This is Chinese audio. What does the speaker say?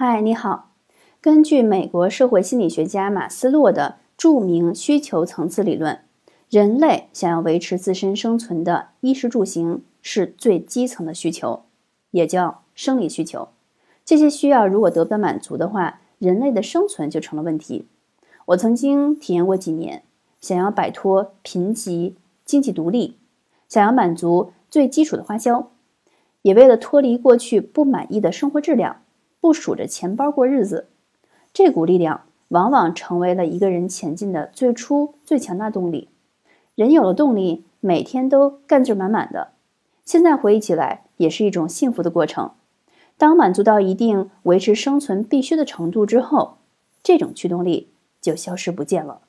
嗨，你好。根据美国社会心理学家马斯洛的著名需求层次理论，人类想要维持自身生存的衣食住行是最基层的需求，也叫生理需求。这些需要如果得不到满足的话，人类的生存就成了问题。我曾经体验过几年，想要摆脱贫瘠、经济独立，想要满足最基础的花销，也为了脱离过去不满意的生活质量。不数着钱包过日子，这股力量往往成为了一个人前进的最初最强大动力。人有了动力，每天都干劲满满的。现在回忆起来，也是一种幸福的过程。当满足到一定维持生存必须的程度之后，这种驱动力就消失不见了。